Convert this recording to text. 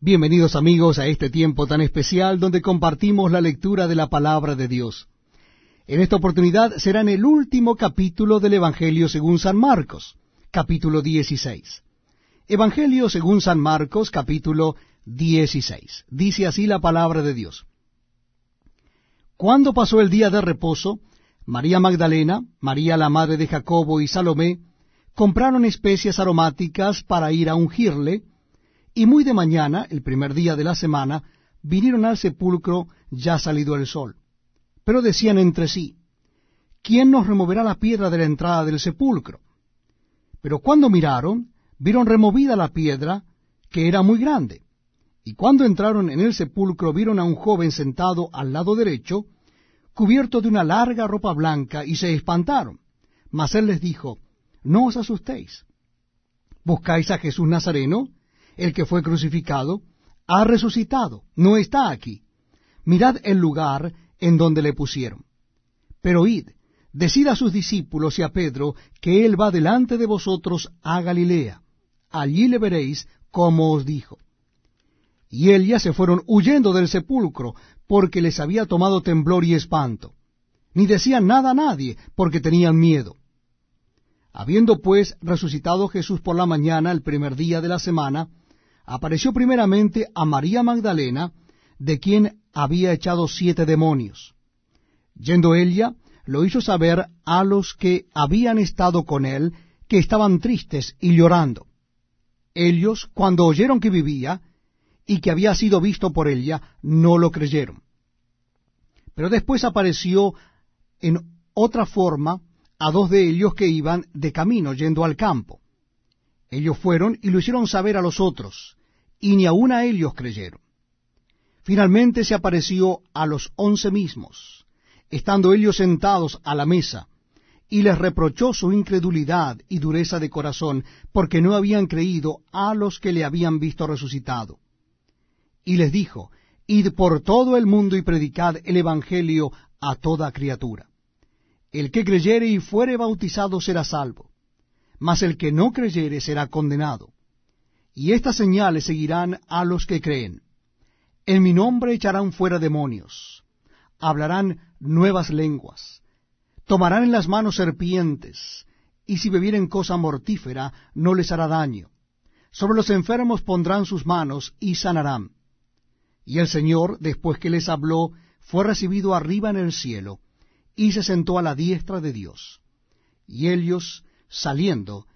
Bienvenidos amigos a este tiempo tan especial donde compartimos la lectura de la palabra de Dios. En esta oportunidad será en el último capítulo del Evangelio según San Marcos, capítulo 16. Evangelio según San Marcos, capítulo 16. Dice así la palabra de Dios. Cuando pasó el día de reposo, María Magdalena, María la madre de Jacobo y Salomé compraron especias aromáticas para ir a ungirle, y muy de mañana, el primer día de la semana, vinieron al sepulcro ya salido el sol. Pero decían entre sí, ¿quién nos removerá la piedra de la entrada del sepulcro? Pero cuando miraron, vieron removida la piedra, que era muy grande. Y cuando entraron en el sepulcro vieron a un joven sentado al lado derecho, cubierto de una larga ropa blanca, y se espantaron. Mas él les dijo, No os asustéis. ¿Buscáis a Jesús Nazareno? El que fue crucificado, ha resucitado, no está aquí. Mirad el lugar en donde le pusieron. Pero id, decid a sus discípulos y a Pedro que él va delante de vosotros a Galilea. Allí le veréis como os dijo. Y ellas se fueron huyendo del sepulcro, porque les había tomado temblor y espanto. Ni decían nada a nadie, porque tenían miedo. Habiendo pues resucitado Jesús por la mañana, el primer día de la semana, apareció primeramente a María Magdalena, de quien había echado siete demonios. Yendo ella, lo hizo saber a los que habían estado con él, que estaban tristes y llorando. Ellos, cuando oyeron que vivía, y que había sido visto por ella, no lo creyeron. Pero después apareció en otra forma a dos de ellos que iban de camino yendo al campo. Ellos fueron y lo hicieron saber a los otros, y ni aun a ellos creyeron. Finalmente se apareció a los once mismos, estando ellos sentados a la mesa, y les reprochó su incredulidad y dureza de corazón, porque no habían creído a los que le habían visto resucitado. Y les dijo, Id por todo el mundo y predicad el Evangelio a toda criatura. El que creyere y fuere bautizado será salvo, mas el que no creyere será condenado. Y estas señales seguirán a los que creen. En mi nombre echarán fuera demonios, hablarán nuevas lenguas, tomarán en las manos serpientes, y si bebieren cosa mortífera no les hará daño. Sobre los enfermos pondrán sus manos y sanarán. Y el Señor, después que les habló, fue recibido arriba en el cielo, y se sentó a la diestra de Dios. Y ellos, saliendo,